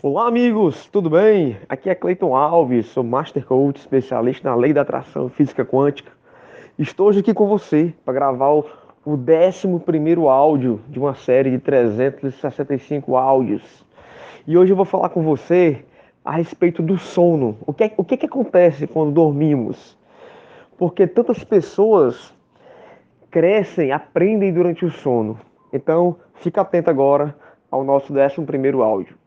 Olá, amigos, tudo bem? Aqui é Cleiton Alves, sou Master Coach, especialista na lei da atração física quântica. Estou hoje aqui com você para gravar o, o 11 áudio de uma série de 365 áudios. E hoje eu vou falar com você a respeito do sono. O que, é, o que, é que acontece quando dormimos? Porque tantas pessoas crescem, aprendem durante o sono. Então, fica atento agora ao nosso 11 áudio.